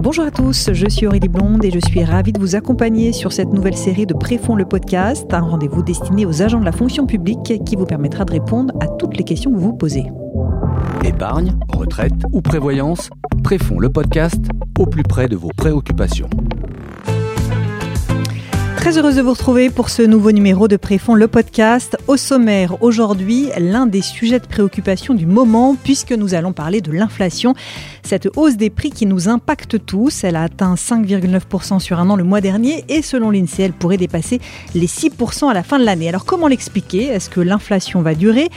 Bonjour à tous, je suis Aurélie Blonde et je suis ravie de vous accompagner sur cette nouvelle série de Préfond le podcast, un rendez-vous destiné aux agents de la fonction publique qui vous permettra de répondre à toutes les questions que vous posez. Épargne, retraite ou prévoyance, Préfond le podcast au plus près de vos préoccupations. Très heureuse de vous retrouver pour ce nouveau numéro de Préfond le podcast. Au sommaire aujourd'hui, l'un des sujets de préoccupation du moment puisque nous allons parler de l'inflation. Cette hausse des prix qui nous impacte tous, elle a atteint 5,9% sur un an le mois dernier et selon l'INSEE, elle pourrait dépasser les 6% à la fin de l'année. Alors comment l'expliquer? Est-ce que l'inflation va durer?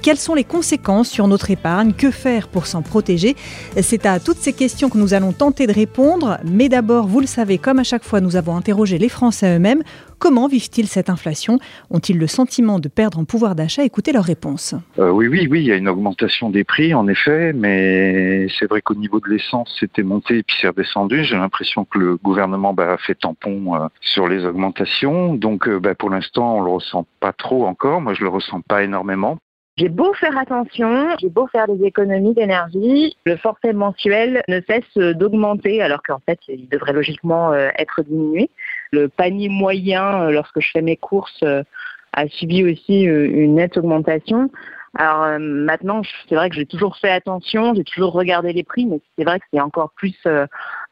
Quelles sont les conséquences sur notre épargne? Que faire pour s'en protéger? C'est à toutes ces questions que nous allons tenter de répondre. Mais d'abord, vous le savez, comme à chaque fois, nous avons interrogé les Français eux-mêmes. Comment vivent-ils cette inflation Ont-ils le sentiment de perdre en pouvoir d'achat Écoutez leurs réponses. Euh, oui, oui, oui, il y a une augmentation des prix, en effet, mais c'est vrai qu'au niveau de l'essence, c'était monté et puis c'est redescendu. J'ai l'impression que le gouvernement bah, a fait tampon euh, sur les augmentations. Donc, euh, bah, pour l'instant, on le ressent pas trop encore. Moi, je le ressens pas énormément. J'ai beau faire attention, j'ai beau faire des économies d'énergie, le forfait mensuel ne cesse d'augmenter alors qu'en fait il devrait logiquement être diminué. Le panier moyen, euh, lorsque je fais mes courses, euh, a subi aussi euh, une nette augmentation. Alors maintenant, c'est vrai que j'ai toujours fait attention, j'ai toujours regardé les prix, mais c'est vrai que c'est encore plus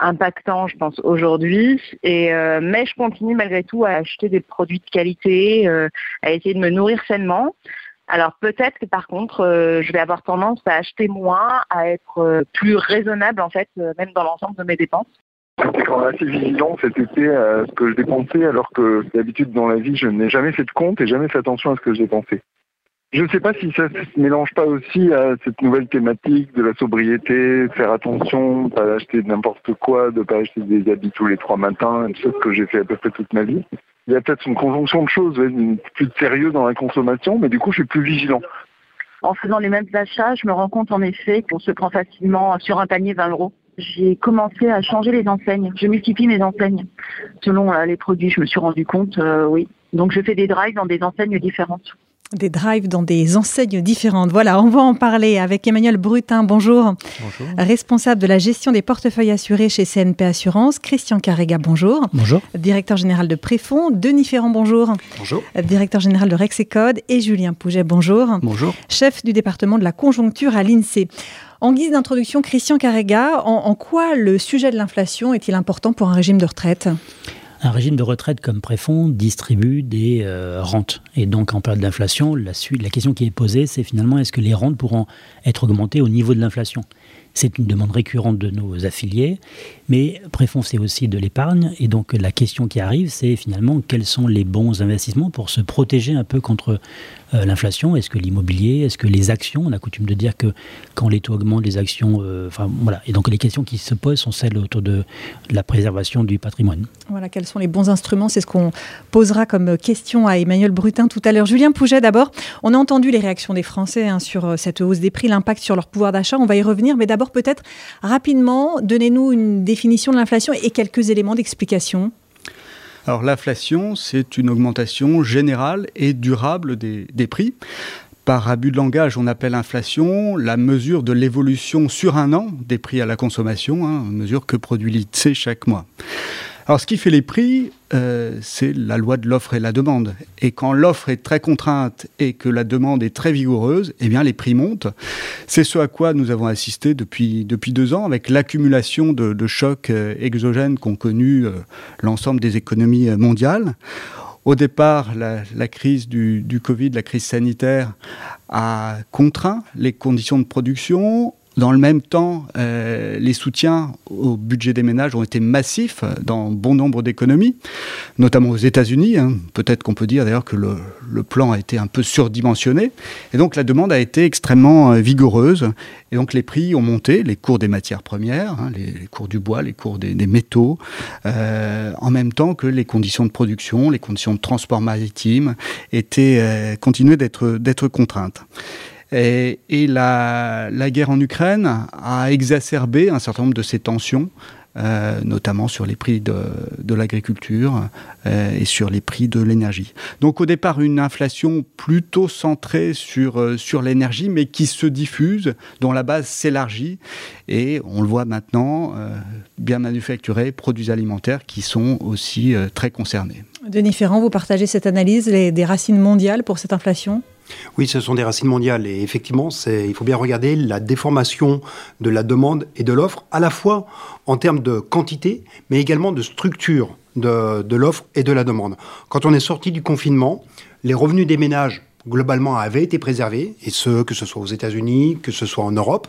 impactant, je pense, aujourd'hui. Mais je continue malgré tout à acheter des produits de qualité, à essayer de me nourrir sainement. Alors peut-être que par contre, je vais avoir tendance à acheter moins, à être plus raisonnable en fait, même dans l'ensemble de mes dépenses. J'étais quand même assez vigilant cet été à ce que je dépensais, alors que d'habitude dans la vie, je n'ai jamais fait de compte et jamais fait attention à ce que je dépensais. Je ne sais pas si ça ne se mélange pas aussi à cette nouvelle thématique de la sobriété, faire attention, pas acheter n'importe quoi, de pas acheter des habits tous les trois matins, ce que j'ai fait à peu près toute ma vie. Il y a peut-être une conjonction de choses, plus de sérieux dans la consommation, mais du coup, je suis plus vigilant. En faisant les mêmes achats, je me rends compte en effet qu'on se prend facilement sur un panier 20 euros j'ai commencé à changer les enseignes. Je multiplie mes enseignes selon euh, les produits. Je me suis rendu compte, euh, oui. Donc je fais des drives dans des enseignes différentes. Des drives dans des enseignes différentes. Voilà, on va en parler avec Emmanuel Brutin. Bonjour. Bonjour. Responsable de la gestion des portefeuilles assurés chez CNP Assurance. Christian Carrega, bonjour. Bonjour. Directeur général de Préfond. Denis Ferrand, bonjour. Bonjour. Directeur général de Rexecode. Et Julien Pouget, bonjour. Bonjour. Chef du département de la conjoncture à l'INSEE. En guise d'introduction, Christian Carrega, en, quoi le sujet de l'inflation est-il important pour un régime de retraite? Un régime de retraite comme préfond distribue des euh, rentes. Et donc, en période d'inflation, la, la question qui est posée, c'est finalement est-ce que les rentes pourront être augmentées au niveau de l'inflation? C'est une demande récurrente de nos affiliés, mais Préfond, c'est aussi de l'épargne. Et donc, la question qui arrive, c'est finalement quels sont les bons investissements pour se protéger un peu contre euh, l'inflation? Est-ce que l'immobilier? Est-ce que les actions? On a coutume de dire que quand les taux augmentent, les actions. Euh, enfin, voilà. Et donc, les questions qui se posent sont celles autour de la préservation du patrimoine. Voilà, quels sont les bons instruments? C'est ce qu'on posera comme question à Emmanuel Brutin tout à l'heure. Julien Pouget, d'abord. On a entendu les réactions des Français hein, sur euh, cette hausse des prix, l'impact sur leur pouvoir d'achat. On va y revenir. Mais d'abord, peut-être rapidement, donnez-nous une définition de l'inflation et quelques éléments d'explication. Alors l'inflation, c'est une augmentation générale et durable des, prix. Par abus de langage, on appelle inflation la mesure de l'évolution sur un an des prix à la consommation, hein, mesure que produit l'INSEE chaque mois. Alors ce qui fait les prix, euh, c'est la loi de l'offre et la demande. Et quand l'offre est très contrainte et que la demande est très vigoureuse, eh bien les prix montent. C'est ce à quoi nous avons assisté depuis, depuis deux ans avec l'accumulation de, chocs euh, exogènes qu'ont connu euh, l'ensemble des économies mondiales. Au départ, la, crise du, Covid, la crise sanitaire, a contraint les conditions de production, dans le même temps, euh, les soutiens au budget des ménages ont été massifs dans bon nombre d'économies, notamment aux États-Unis. Hein. Peut-être qu'on peut dire d'ailleurs que le, plan a été un peu surdimensionné. Et donc la demande a été extrêmement euh, vigoureuse. Et donc les prix ont monté, les cours des matières premières, hein, les, cours du bois, les cours des, métaux, euh, en même temps que les conditions de production, les conditions de transport maritime étaient continuaient d'être contraintes. Et, la, guerre en Ukraine a exacerbé un certain nombre de ces tensions euh, notamment sur les prix de, de l'agriculture euh, et sur les prix de l'énergie. Donc au départ, une inflation plutôt centrée sur, euh, sur l'énergie, mais qui se diffuse, dont la base s'élargit. Et on le voit maintenant, bien manufacturés, produits alimentaires qui sont aussi très concernés. Denis Ferrand, vous partagez cette analyse des racines mondiales pour cette inflation? Oui, ce sont des racines mondiales et effectivement, il faut bien regarder la déformation de la demande et de l'offre, à la fois en termes de quantité, mais également de structure de, de l'offre et de la demande. Quand on est sorti du confinement, les revenus des ménages globalement avaient été préservés, et ce, que ce soit aux États-Unis, que ce soit en Europe,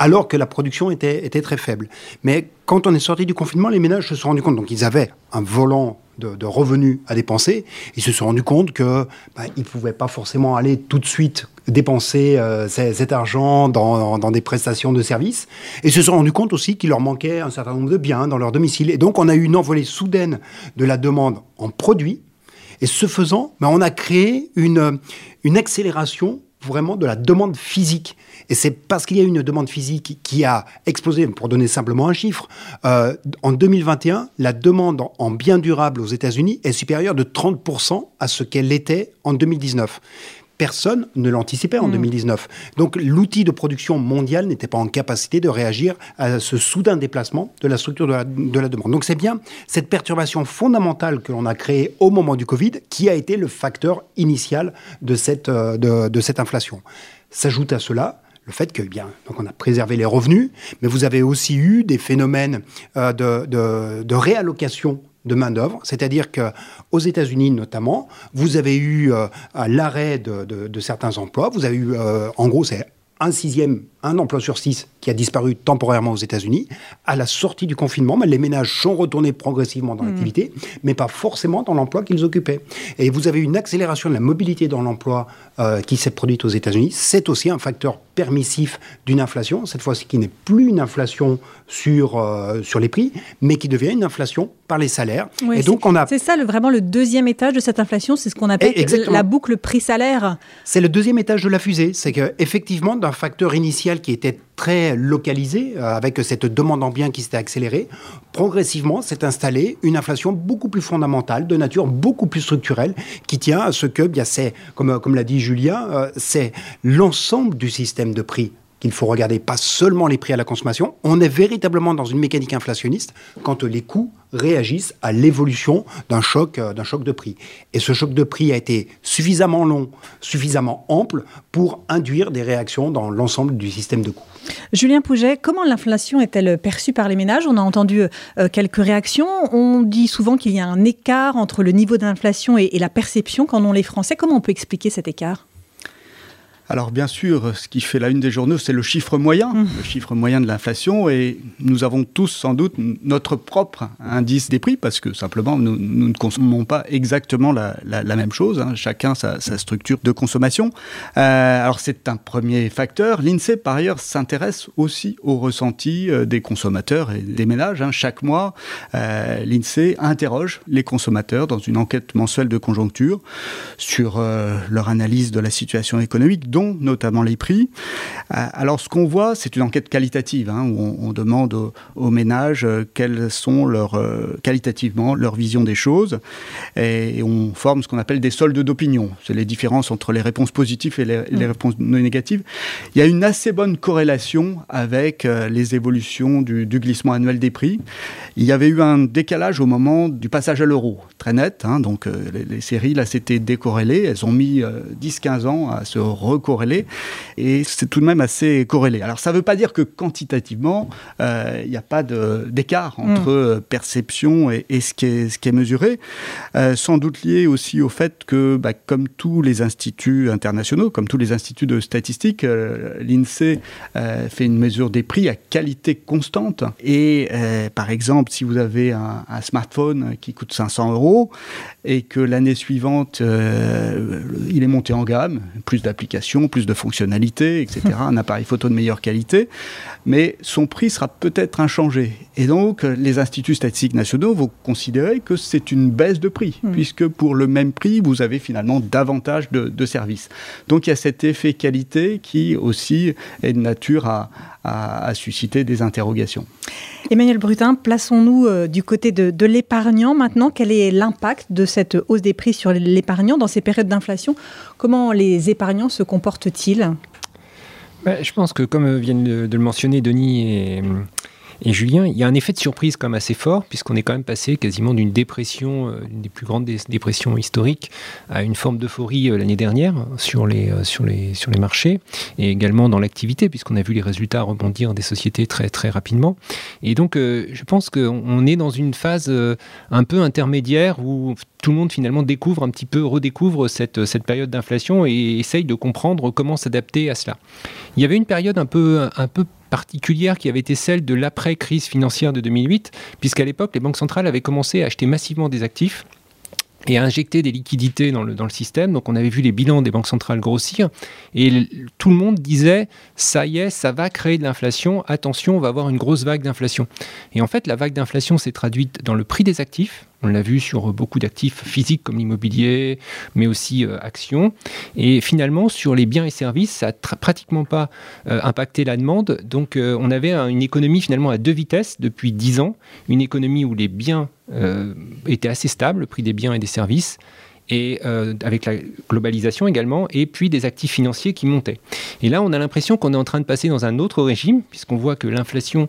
alors que la production était, était très faible. Mais quand on est sorti du confinement, les ménages se sont rendus compte, donc ils avaient un volant de, revenus à dépenser, ils se sont rendus compte que bah, ne pouvaient pas forcément aller tout de suite dépenser euh, cet argent dans, dans, des prestations de services, et se sont rendus compte aussi qu'il leur manquait un certain nombre de biens dans leur domicile. Et donc on a eu une envolée soudaine de la demande en produits, et ce faisant, bah, on a créé une, une accélération vraiment de la demande physique. Et c'est parce qu'il y a une demande physique qui a explosé, pour donner simplement un chiffre, euh, en 2021, la demande en biens durables aux États-Unis est supérieure de 30% à ce qu'elle était en 2019 personne ne l'anticipait en 2019. Hmm. Donc l'outil de production mondial n'était pas en capacité de réagir à ce soudain déplacement de la structure de la, de la demande. Donc c'est bien cette perturbation fondamentale que l'on a créée au moment du Covid qui a été le facteur initial de cette, euh, de, de cette inflation. S'ajoute à cela le fait que, bien, donc on a préservé les revenus, mais vous avez aussi eu des phénomènes euh, de, de, réallocation de main-d'œuvre, c'est-à-dire qu'aux États-Unis notamment, vous avez eu euh, l'arrêt de, de, certains emplois, vous avez eu, euh, en gros, c'est un sixième, un emploi sur six qui a disparu temporairement aux États-Unis. À la sortie du confinement, les ménages sont retournés progressivement dans mmh. l'activité, mais pas forcément dans l'emploi qu'ils occupaient. Et vous avez une accélération de la mobilité dans l'emploi euh, qui s'est produite aux États-Unis. C'est aussi un facteur permissif d'une inflation, cette fois-ci qui n'est plus une inflation sur, euh, sur les prix, mais qui devient une inflation par les salaires. et donc on a... C'est ça le, vraiment le deuxième étage de cette inflation, c'est ce qu'on appelle la boucle prix-salaire. C'est le deuxième étage de la fusée, c'est qu'effectivement, d'un facteur initial qui était très localisé, euh, avec cette demande en biens qui s'était accélérée, progressivement s'est installée une inflation beaucoup plus fondamentale, de nature beaucoup plus structurelle, qui tient à ce que, bien c'est, comme, comme l'a dit Julien, euh, c'est l'ensemble du système de prix qu'il faut regarder, pas seulement les prix à la consommation. On est véritablement dans une mécanique inflationniste quand les coûts réagissent à l'évolution d'un choc, euh, d'un choc de prix. Et ce choc de prix a été suffisamment long, suffisamment ample pour induire des réactions dans l'ensemble du système de coûts. Julien Pouget, comment l'inflation est-elle perçue par les ménages? On a entendu euh, quelques réactions. On dit souvent qu'il y a un écart entre le niveau d'inflation et la perception qu'en ont les Français. Comment on peut expliquer cet écart? Alors bien sûr, ce qui fait la une des journaux, c'est le chiffre moyen, mmh. le chiffre moyen de l'inflation, et nous avons tous sans doute notre propre indice des prix, parce que simplement, nous, ne consommons pas exactement la, même chose, hein. chacun sa, structure de consommation. Euh, alors c'est un premier facteur. L'INSEE, par ailleurs, s'intéresse aussi au ressenti euh, des consommateurs et des ménages. Hein. Chaque mois, euh, l'INSEE interroge les consommateurs dans une enquête mensuelle de conjoncture sur leur analyse de la situation économique dont notamment les prix. Euh, alors ce qu'on voit, c'est une enquête qualitative, hein, où on, demande aux, ménages euh, quelles sont leurs, euh, qualitativement leur vision des choses, et, on forme ce qu'on appelle des soldes d'opinion. C'est les différences entre les réponses positives et les, mm. réponses négatives. Il y a une assez bonne corrélation avec les évolutions du, glissement annuel des prix. Il y avait eu un décalage au moment du passage à l'euro, très net, hein, donc les, séries là s'étaient décorrélées, elles ont mis 10-15 ans à se recouper corrélé, et c'est tout de même assez corrélé. Alors ça ne veut pas dire que quantitativement, euh, il n'y a pas d'écart mm. entre euh, perception et, ce, qui est, ce, qui est, mesuré, euh, sans doute lié aussi au fait que, bah, comme tous les instituts internationaux, comme tous les instituts de statistiques, l'INSEE fait une mesure des prix à qualité constante. Et par exemple, si vous avez un, un, smartphone qui coûte 500 euros et que l'année suivante, il est monté en gamme, plus d'applications, plus de fonctionnalités, etc. un appareil photo de meilleure qualité, mais son prix sera peut-être inchangé. Et donc, les instituts statistiques nationaux vont considérer que c'est une baisse de prix, hmm. puisque pour le même prix, vous avez finalement davantage de, services. Donc, il y a cet effet qualité qui aussi est de nature à, à, susciter des interrogations. Emmanuel Brutin, plaçons-nous euh, du côté de, l'épargnant maintenant. Quel est l'impact de cette hausse des prix sur l'épargnant dans ces périodes d'inflation? Comment les épargnants se comportent-ils? Bah, Je pense que, comme viennent de, le mentionner Denis et, et Julien, il y a un effet de surprise quand même assez fort, puisqu'on est quand même passé quasiment d'une dépression, euh, une des plus grandes dépressions historiques, à une forme d'euphorie euh, l'année dernière sur les, euh, sur, les, sur les marchés, et également dans l'activité, puisqu'on a vu les résultats rebondir des sociétés très, très rapidement. Et donc, je pense qu'on est dans une phase un peu intermédiaire où tout le monde finalement découvre un petit peu, redécouvre cette, cette période d'inflation et essaye de comprendre comment s'adapter à cela. Il y avait une période un peu, un peu particulière qui avait été celle de l'après-crise financière de 2008, puisqu'à l'époque, les banques centrales avaient commencé à acheter massivement des actifs et injecter des liquidités dans le, dans le système. Donc on avait vu les bilans des banques centrales grossir et tout le monde disait ça y est, ça va créer de l'inflation, attention, on va avoir une grosse vague d'inflation. Et en fait, la vague d'inflation s'est traduite dans le prix des actifs, on l'a vu sur beaucoup d'actifs physiques comme l'immobilier, mais aussi euh, actions. Et finalement, sur les biens et services, ça n'a pratiquement pas euh, impacté la demande. Donc, euh, on avait une économie finalement à deux vitesses depuis dix ans. Une économie où les biens étaient assez stables, le prix des biens et des services et avec la globalisation également, et puis des actifs financiers qui montaient. Et là, on a l'impression qu'on est en train de passer dans un autre régime, puisqu'on voit que l'inflation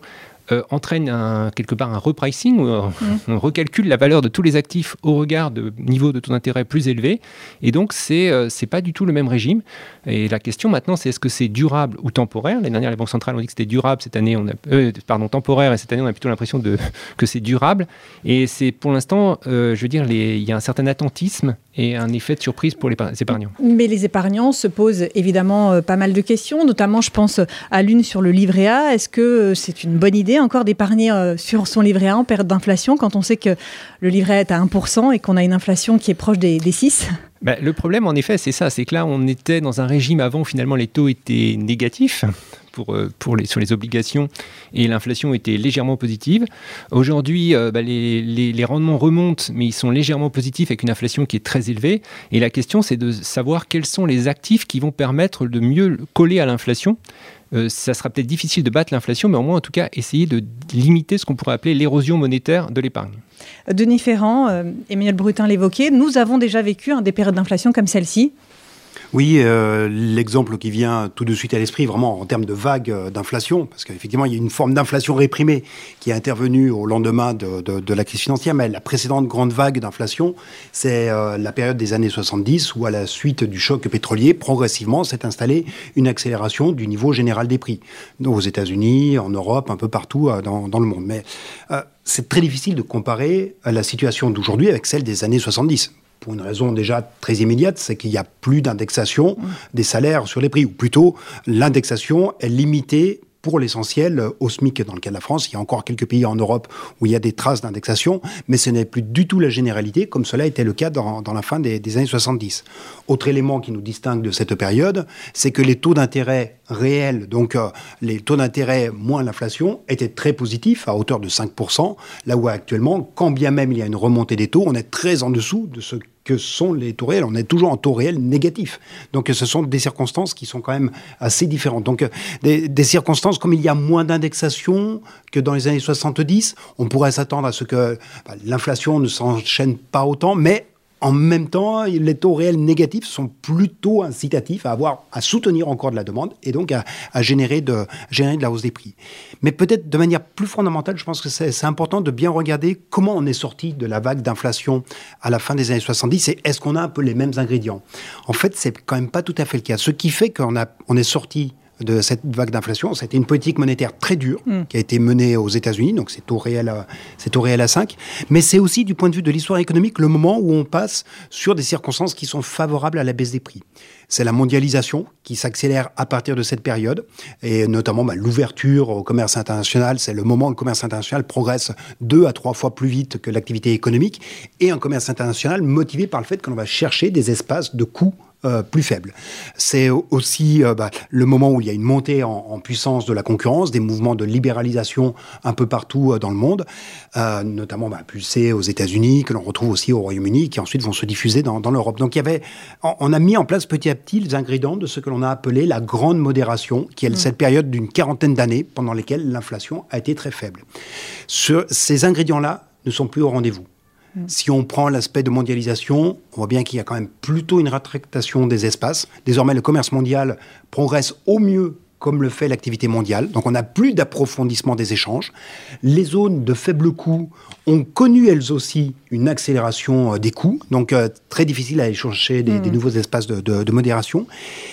euh, entraîne un, quelque part un repricing, où mm. on recalcule la valeur de tous les actifs au regard de niveaux de taux d'intérêt plus élevés. Et donc, c'est euh, c'est pas du tout le même régime. Et la question maintenant, c'est est-ce que c'est durable ou temporaire? L'année dernière, les banques centrales ont dit que c'était durable. Cette année, on a, euh, pardon, temporaire. Et cette année, on a plutôt l'impression que c'est durable. Et c'est pour l'instant, je veux dire, il y a un certain attentisme et un effet de surprise pour les épargnants. Mais les épargnants se posent évidemment pas mal de questions, notamment, je pense à l'une sur le livret A. Est-ce que c'est une bonne idée encore d'épargner euh, sur son livret A en période d'inflation quand on sait que le livret A est à 1% et qu'on a une inflation qui est proche des, 6 bah, Le problème, en effet, c'est ça. C'est que là, on était dans un régime avant, finalement, les taux étaient négatifs. Pour, euh, sur les obligations et l'inflation était légèrement positive. Aujourd'hui, euh, bah, les, rendements remontent, mais ils sont légèrement positifs avec une inflation qui est très élevée. Et la question, c'est de savoir quels sont les actifs qui vont permettre de mieux coller à l'inflation euh, ça sera peut-être difficile de battre l'inflation, mais au moins en tout cas essayer de limiter ce qu'on pourrait appeler l'érosion monétaire de l'épargne. Denis Ferrand, Emmanuel Brutin l'évoquait, nous avons déjà vécu des périodes d'inflation comme celle-ci. Oui, euh, l'exemple qui vient tout de suite à l'esprit, vraiment en termes de vague euh, d'inflation, parce qu'effectivement, il y a une forme d'inflation réprimée qui est intervenue au lendemain de, la crise financière, mais la précédente grande vague d'inflation, c'est euh, la période des années 70, où à la suite du choc pétrolier, progressivement s'est installée une accélération du niveau général des prix, aux États-Unis, en Europe, un peu partout dans, dans le monde. Mais c'est très difficile de comparer la situation d'aujourd'hui avec celle des années 70 pour une raison déjà très immédiate, c'est qu'il n'y a plus d'indexation des salaires sur les prix, ou plutôt l'indexation est limitée pour l'essentiel au SMIC dans le cas de la France. Il y a encore quelques pays en Europe où il y a des traces d'indexation, mais ce n'est plus du tout la généralité, comme cela était le cas dans, la fin des, années 70. Autre élément qui nous distingue de cette période, c'est que les taux d'intérêt réels, donc euh, les taux d'intérêt moins l'inflation, étaient très positifs, à hauteur de 5%, là où actuellement, quand bien même il y a une remontée des taux, on est très en dessous de ce que sont les taux réels. On est toujours en taux réel négatif. Donc ce sont des circonstances qui sont quand même assez différentes. Donc des, circonstances comme il y a moins d'indexation que dans les années 70, on pourrait s'attendre à ce que bah, l'inflation ne s'enchaîne pas autant, mais en même temps, les taux réels négatifs sont plutôt incitatifs à avoir, à soutenir encore de la demande et donc à, générer, de, la hausse des prix. Mais peut-être de manière plus fondamentale, je pense que c'est important de bien regarder comment on est sorti de la vague d'inflation à la fin des années 70 et est-ce qu'on a un peu les mêmes ingrédients. En fait, c'est quand même pas tout à fait le cas. Ce qui fait qu'on on est sorti de cette vague d'inflation. C'était une politique monétaire très dure mm. qui a été menée aux États-Unis, donc c'est au réel, c'est au réel à 5. Mais c'est aussi du point de vue de l'histoire économique le moment où on passe sur des circonstances qui sont favorables à la baisse des prix. C'est la mondialisation qui s'accélère à partir de cette période, et notamment bah, l'ouverture au commerce international. C'est le moment où le commerce international progresse deux à trois fois plus vite que l'activité économique, et un commerce international motivé par le fait que l'on va chercher des espaces de coûts euh, plus faible. C'est aussi euh, bah, le moment où il y a une montée en, puissance de la concurrence, des mouvements de libéralisation un peu partout euh, dans le monde, notamment bah, pulsés aux États-Unis, que l'on retrouve aussi au Royaume-Uni, qui ensuite vont se diffuser dans, l'Europe. Donc il y avait, on, a mis en place petit à petit les ingrédients de ce que l'on a appelé la grande modération, qui est mmh. cette période d'une quarantaine d'années pendant lesquelles l'inflation a été très faible. ces ingrédients-là ne sont plus au rendez-vous. Mm. Si on prend l'aspect de mondialisation, on voit bien qu'il y a quand même plutôt une rétractation des espaces. Désormais, le commerce mondial progresse au mieux comme le fait l'activité mondiale. Donc on n'a plus d'approfondissement des échanges. Les zones de faible coût ont connu elles aussi une accélération euh, des coûts, donc euh, très difficile à aller chercher des, mm. nouveaux espaces de, modération.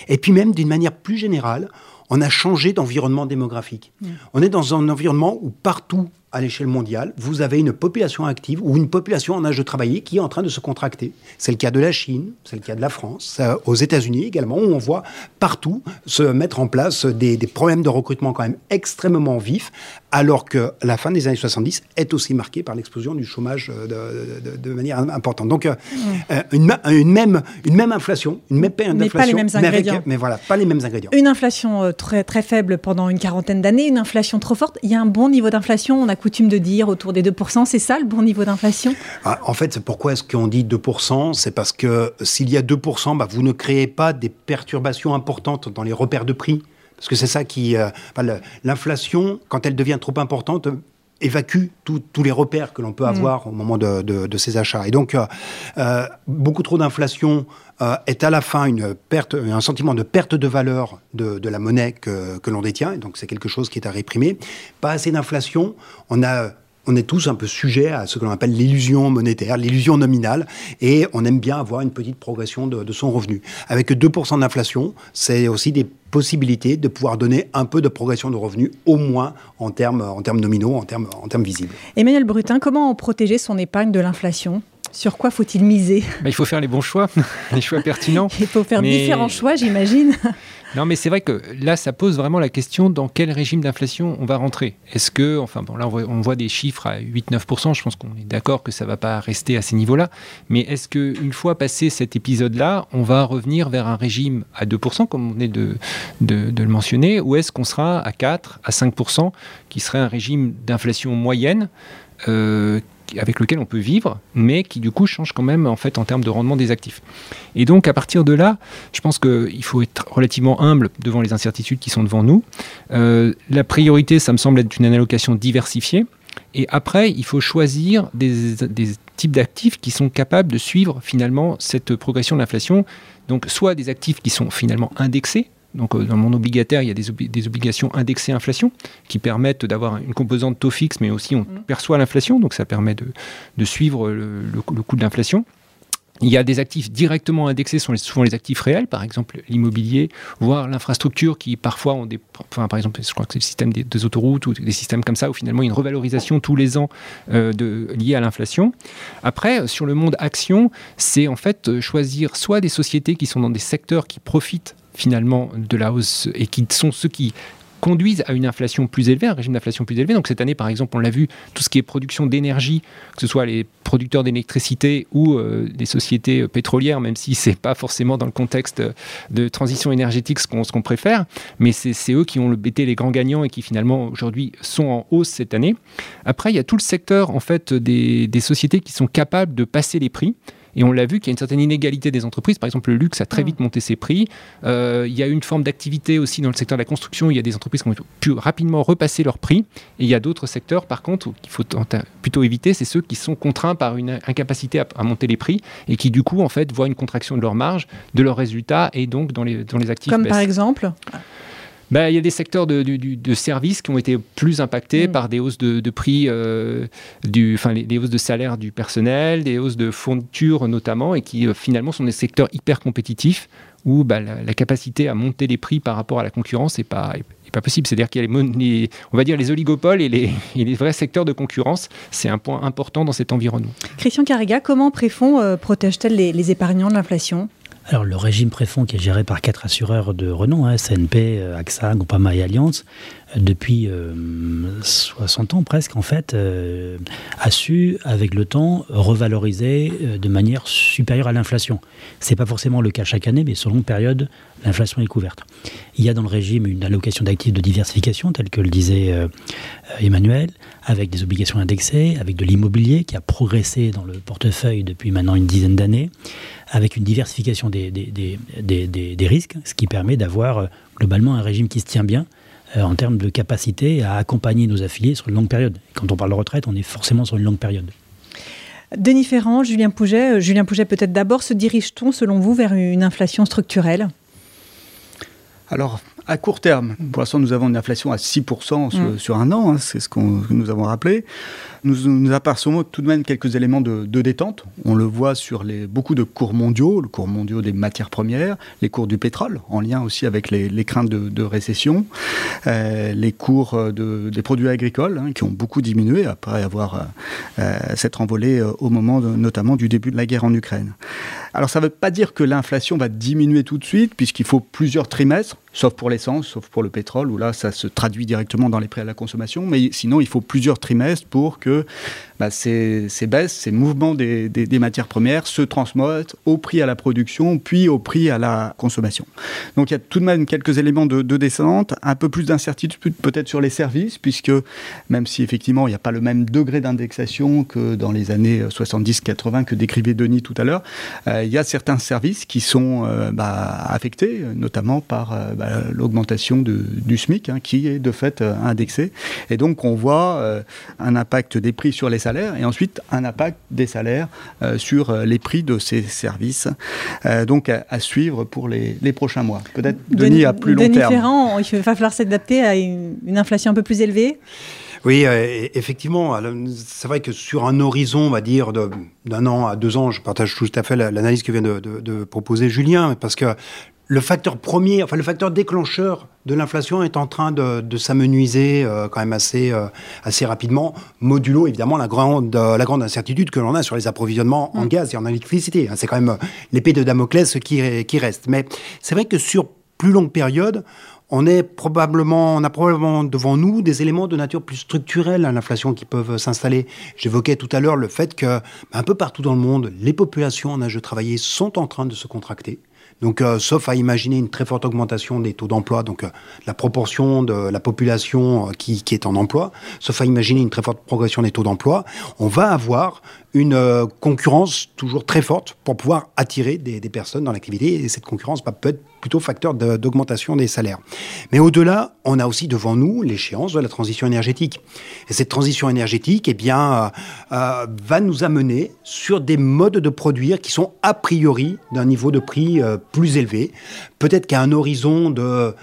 Et puis même d'une manière plus générale, on a changé d'environnement démographique. Mm. On est dans un environnement où partout à l'échelle mondiale, vous avez une population active ou une population en âge de travailler qui est en train de se contracter. C'est le cas de la Chine, c'est le cas de la France, aux États-Unis également, où on voit partout se mettre en place des, problèmes de recrutement quand même extrêmement vifs, alors que la fin des années 70 est aussi marquée par l'explosion du chômage euh, de, manière importante. Donc, euh, euh, une, une, même, une même inflation, une même d'inflation. Mais pas les mêmes ingrédients. Mais, voilà, pas les mêmes ingrédients. Une inflation très, très faible pendant une quarantaine d'années, une inflation trop forte. Il y a un bon niveau d'inflation. On a coutume de dire autour des 2%. C'est ça le bon niveau d'inflation? Ah, En fait, pourquoi est-ce qu'on dit 2% C'est parce que s'il y a 2%, bah, vous ne créez pas des perturbations importantes dans les repères de prix. Parce que c'est ça qui... Euh, l'inflation, quand elle devient trop importante, évacue tous les repères que l'on peut mm. avoir au moment de, ces achats. Et donc, euh, euh, beaucoup trop d'inflation est à la fin une perte, un sentiment de perte de valeur de, la monnaie que, que l'on détient. Et donc, c'est quelque chose qui est à réprimer. Pas assez d'inflation. On a on est tous un peu sujets à ce que l'on appelle l'illusion monétaire, l'illusion nominale, et on aime bien avoir une petite progression de, son revenu. Avec 2% d'inflation, c'est aussi des possibilités de pouvoir donner un peu de progression de revenus, au moins en termes, en termes nominaux, en termes, en termes visibles. Emmanuel Brutin, comment protéger son épargne de l'inflation? Sur quoi faut-il miser? Bah, Il faut faire les bons choix, les choix pertinents. Il faut faire différents choix, j'imagine. Non, mais c'est vrai que là, ça pose vraiment la question dans quel régime d'inflation on va rentrer? Est-ce que, enfin, bon, là, on voit, des chiffres à 8-9%, je pense qu'on est d'accord que ça ne va pas rester à ces niveaux-là. Mais est-ce qu'une fois passé cet épisode-là, on va revenir vers un régime à 2%, comme on de, de, le mentionner, ou est-ce qu'on sera à 4, à 5%, qui serait un régime d'inflation moyenne euh, avec lequel on peut vivre, mais qui du coup change quand même en fait en termes de rendement des actifs. Et donc à partir de là, je pense qu'il faut être relativement humble devant les incertitudes qui sont devant nous. Euh, la priorité, ça me semble être une allocation diversifiée. Et après, il faut choisir des, des types d'actifs qui sont capables de suivre finalement cette progression de l'inflation. Donc soit des actifs qui sont finalement indexés, donc, euh, dans le monde obligataire, il y a des, obligations indexées inflation qui permettent d'avoir une composante taux fixe, mais aussi on mmh. perçoit l'inflation, donc ça permet de, suivre le, coût de l'inflation. Il y a des actifs directement indexés, sont souvent les actifs réels, par exemple l'immobilier, voire l'infrastructure qui parfois ont des. Enfin, par exemple, je crois que c'est le système des, autoroutes ou des systèmes comme ça où finalement il y a une revalorisation tous les ans euh, de, liée à l'inflation. Après, sur le monde action, c'est en fait choisir soit des sociétés qui sont dans des secteurs qui profitent finalement de la hausse et qui sont ceux qui conduisent à une inflation plus élevée, un régime d'inflation plus élevé. Donc cette année, par exemple, on l'a vu, tout ce qui est production d'énergie, que ce soit les producteurs d'électricité ou euh, sociétés pétrolières, même si c'est pas forcément dans le contexte de transition énergétique ce qu'on préfère, mais c'est eux qui ont été les grands gagnants et qui finalement aujourd'hui sont en hausse cette année. Après, il y a tout le secteur en fait des sociétés qui sont capables de passer les prix. Et on l'a vu qu'il y a une certaine inégalité des entreprises. Par exemple, le luxe a très mm. vite monté ses prix. Euh, il y a une forme d'activité aussi dans le secteur de la construction. Il y a des entreprises qui ont pu rapidement repasser leurs prix. Et il y a d'autres secteurs, par contre, qu'il faut plutôt éviter. C'est ceux qui sont contraints par une incapacité à, monter les prix et qui, du coup, en fait, voient une contraction de leur marge, de leurs résultats et donc dans les, dans les actifs. Comme par exemple? Bah, il y a des secteurs de, de, services qui ont été plus impactés mm. par des hausses de, prix, euh, du, enfin, les, hausses de salaire du personnel, des hausses de fournitures notamment, et qui euh, finalement sont des secteurs hyper compétitifs où bah, la, capacité à monter les prix par rapport à la concurrence n'est pas, est pas possible. C'est-à-dire qu'il y a les, on va dire les oligopoles et les, les vrais secteurs de concurrence. C'est un point important dans cet environnement. Christian Carrega, comment Préfond euh, protège-t-elle les épargnants de l'inflation? Alors, le régime préfond qui est géré par quatre assureurs de renom, hein, SNP, euh, AXA, Groupama et Euh, depuis 60 ans presque, en fait, a su, avec le temps, revaloriser de manière supérieure à l'inflation. Ce n'est pas forcément le cas chaque année, mais longue période, l'inflation est couverte. Il y a dans le régime une allocation d'actifs de diversification, telle que le disait Emmanuel, avec des obligations indexées, avec de l'immobilier qui a progressé dans le portefeuille depuis maintenant une dizaine d'années avec une diversification des, risques, ce qui permet d'avoir euh, globalement un régime qui se tient bien euh, en termes de capacité à accompagner nos affiliés sur une longue période. Quand on parle de retraite, on est forcément sur une longue période. Denis Ferrand, Julien Pouget, euh, Julien Pouget peut-être d'abord, se dirige-t-on selon vous vers une inflation structurelle? Alors, à court terme, pour l'instant, nous avons une inflation à 6% mm. sur, un an, hein, c'est ce que nous avons rappelé. Nous, nous apercevons tout de même quelques éléments de, détente. On le voit sur beaucoup de cours mondiaux, le cours mondial des matières premières, les cours du pétrole, en lien aussi avec les, craintes de, récession, euh, les cours euh, de, des produits agricoles, hein, qui ont beaucoup diminué après avoir euh, s'être envolé au moment notamment du début de la guerre en Ukraine. Alors ça ne veut pas dire que l'inflation va diminuer tout de suite, puisqu'il faut plusieurs trimestres, sauf pour l'essence, sauf pour le pétrole, où là ça se traduit directement dans les prix à la consommation, mais sinon il faut plusieurs trimestres pour que Merci bah, ces, baisses, ces mouvements des, matières premières se transmettent au prix à la production, puis au prix à la consommation. Donc il y a tout de même quelques éléments de, descente, un peu plus d'incertitude peut-être sur les services, puisque même si effectivement il n'y a pas le même degré d'indexation que dans les années 70-80 que décrivait Denis tout à l'heure, euh, il y a certains services qui sont euh, bah, affectés, notamment par euh, bah, l'augmentation du SMIC, hein, qui est de fait indexé. Et donc on voit un impact des prix sur les salaires et ensuite un impact des salaires euh, sur euh, les prix de ces services. Euh, donc à, suivre pour les, prochains mois. Peut-être Denis, à plus long Denis terme. Ferrand, il va falloir s'adapter à une, inflation un peu plus élevée oui, effectivement. C'est vrai que sur un horizon, on va dire, d'un an à deux ans, je partage tout à fait l'analyse que vient de, de, proposer Julien, parce que le facteur premier, enfin le facteur déclencheur de l'inflation est en train de, s'amenuiser euh, quand même assez, euh, assez rapidement, modulo évidemment la grande, la grande incertitude que l'on a sur les approvisionnements en mm. gaz et en électricité. Hein. C'est quand même euh, l'épée de Damoclès qui, qui reste. Mais c'est vrai que sur plus longue période, on, est probablement, on a probablement devant nous des éléments de nature plus structurelle à l'inflation qui peuvent s'installer. J'évoquais tout à l'heure le fait que, bah, un peu partout dans le monde, les populations en âge de travailler sont en train de se contracter. Donc, euh, sauf à imaginer une très forte augmentation des taux d'emploi, donc euh, la proportion de la population euh, qui, qui, est en emploi, sauf à imaginer une très forte progression des taux d'emploi, on va avoir une concurrence toujours très forte pour pouvoir attirer des, personnes dans l'activité. Et cette concurrence peut être plutôt facteur d'augmentation des salaires. Mais au-delà, on a aussi devant nous l'échéance de la transition énergétique. Et cette transition énergétique, eh bien, euh, va nous amener sur des modes de produire qui sont a priori d'un niveau de prix euh, plus élevé. Peut-être qu'à un horizon de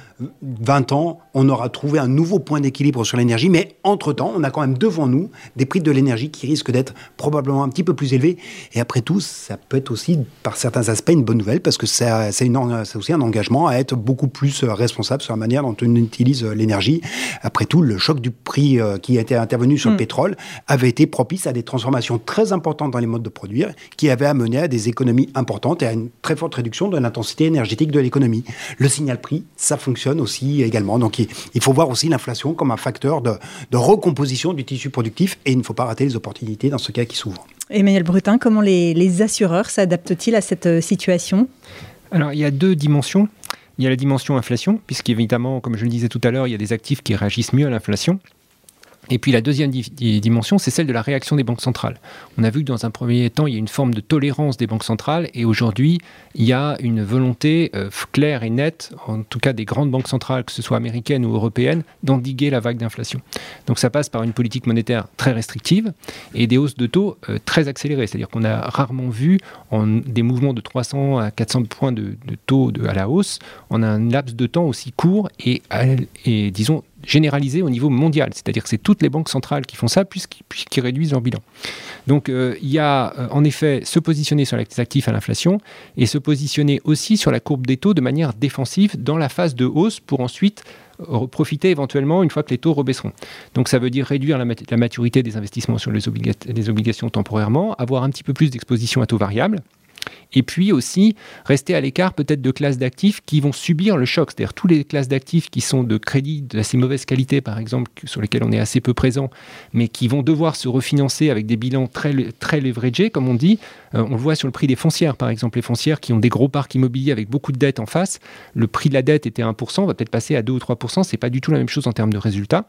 20 ans, on aura trouvé un nouveau point d'équilibre sur l'énergie, mais entre-temps, on a quand même devant nous des prix de l'énergie qui risquent d'être probablement un petit peu plus élevés. Et après tout, ça peut être aussi, par certains aspects, une bonne nouvelle, parce que c'est aussi un engagement à être beaucoup plus euh, responsable sur la manière dont on utilise euh, l'énergie. Après tout, le choc du prix euh, qui était intervenu sur le mm. pétrole avait été propice à des transformations très importantes dans les modes de produire, qui avaient amené à des économies importantes et à une très forte réduction de l'intensité énergétique de l'économie. Le signal prix, ça fonctionne aussi également. Donc il, faut voir aussi l'inflation comme un facteur de, recomposition du tissu productif et il ne faut pas rater les opportunités dans ce cas qui s'ouvre. Emmanuel Brutin, comment les, les assureurs s'adaptent-ils à cette euh, situation? Alors il y a deux dimensions. Il y a la dimension inflation, puisqu'évidemment, comme je le disais tout à l'heure, il y a des actifs qui réagissent mieux à l'inflation. Et puis la deuxième dimension, c'est celle de la réaction des banques centrales. On a vu que dans un premier temps, il y a une forme de tolérance des banques centrales, et aujourd'hui, il y a une volonté euh, claire et nette, en tout cas des grandes banques centrales, que ce soit américaines ou européennes, d'endiguer la vague d'inflation. Donc ça passe par une politique monétaire très restrictive et des hausses de taux euh, très accélérées. C'est-à-dire qu'on a rarement vu des mouvements de 300 à 400 points de, taux à la hausse en un laps de temps aussi court et disons généralisé au niveau mondial. C'est-à-dire que c'est toutes les banques centrales qui font ça puisqu'ils réduisent leur bilan. Donc euh, il y a euh, en effet se positionner sur les actifs à l'inflation et se positionner aussi sur la courbe des taux de manière défensive dans la phase de hausse pour ensuite euh, profiter éventuellement une fois que les taux rebaisseront. Donc ça veut dire réduire la, maturité des investissements sur les, les obligations temporairement, avoir un petit peu plus d'exposition à taux variables Et puis aussi, rester à l'écart peut-être de classes d'actifs qui vont subir le choc. C'est-à-dire toutes les classes d'actifs qui sont de crédit d'assez mauvaise qualité, par exemple, sur lesquels on est assez peu présent, mais qui vont devoir se refinancer avec des bilans très, très leveragés, comme on dit. Euh, on le voit sur le prix des foncières, par exemple. Les foncières qui ont des gros parcs immobiliers avec beaucoup de dettes en face. Le prix de la dette était 1%, on va peut-être passer à 2 ou 3%. C'est pas du tout la même chose en termes de résultats.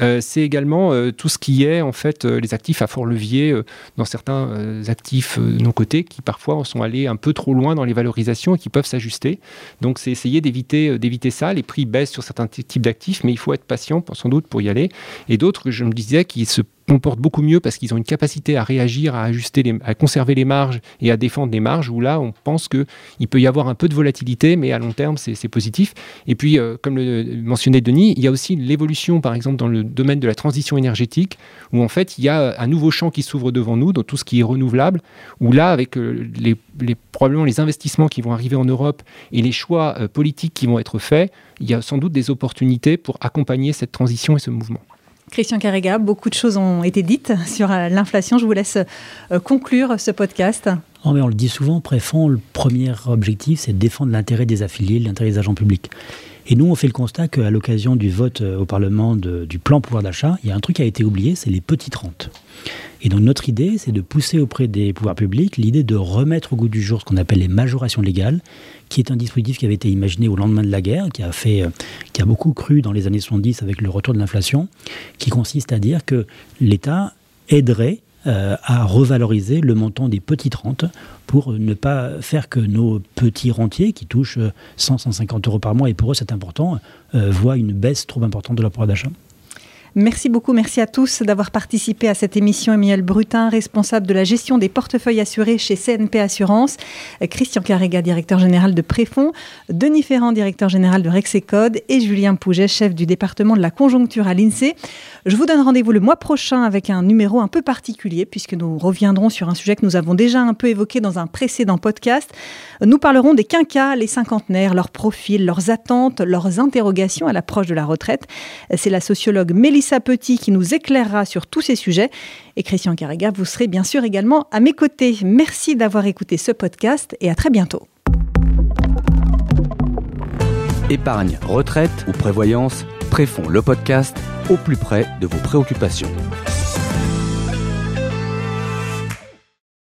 Euh, c'est également euh, tout ce qui est, en fait, les actifs à fort levier dans certains actifs non cotés qui parfois sont aller un peu trop loin dans les valorisations et qui peuvent s'ajuster. Donc c'est essayer d'éviter euh, d'éviter ça. Les prix baissent sur certains types d'actifs, mais il faut être patient sans doute pour y aller. Et d'autres, je me disais, qui se comportent beaucoup mieux parce qu'ils ont une capacité à réagir, à ajuster, à conserver les marges et à défendre les marges, où là, on pense qu'il peut y avoir un peu de volatilité, mais à long terme, c'est positif. Et puis, euh, comme le mentionnait Denis, il y a aussi l'évolution, par exemple, dans le domaine de la transition énergétique, où en fait, il y a un nouveau champ qui s'ouvre devant nous, dans tout ce qui est renouvelable, où là, avec euh, les, probablement les investissements qui vont arriver en Europe et les choix euh, politiques qui vont être faits, il y a sans doute des opportunités pour accompagner cette transition et ce mouvement. Christian Carrega, beaucoup de choses ont été dites sur euh, l'inflation. Je vous laisse euh, conclure ce podcast. On le dit souvent, préfond, le premier objectif, c'est de défendre l'intérêt des affiliés, l'intérêt des agents publics. Et nous, on fait le constat qu'à l'occasion du vote euh, au Parlement du plan pouvoir d'achat, il y a un truc qui a été oublié, c'est les petites rentes. Et donc notre idée, c'est de pousser auprès des pouvoirs publics l'idée de remettre au goût du jour ce qu'on appelle les majorations légales, qui est un dispositif qui avait été imaginé au lendemain de la guerre, qui a, fait, euh, qui a beaucoup cru dans les années 70 avec le retour de l'inflation, qui consiste à dire que l'État aiderait euh, à revaloriser le montant des petites rentes pour ne pas faire que nos petits rentiers, qui touchent 100, 150 euros par mois, et pour eux c'est important, euh, voient une baisse trop importante de leur pouvoir d'achat. Merci beaucoup, merci à tous d'avoir participé à cette émission. Emmanuel Brutin, responsable de la gestion des portefeuilles assurés chez CNP Assurance, Christian Carrega, directeur général de Préfond, Denis Ferrand, directeur général de Rexecode et Julien Pouget, chef du département de la conjoncture à l'INSEE. Je vous donne rendez-vous le mois prochain avec un numéro un peu particulier puisque nous reviendrons sur un sujet que nous avons déjà un peu évoqué dans un précédent podcast. Nous parlerons des quinquas, les cinquantenaires, leurs profils, leurs attentes, leurs interrogations à l'approche de la retraite. C'est la sociologue Mélissa Petit qui nous éclairera sur tous ces sujets. Et Christian Carrega, vous serez bien sûr également à mes côtés. Merci d'avoir écouté ce podcast et à très bientôt. Épargne, retraite ou prévoyance, Préfond le podcast au plus près de vos préoccupations.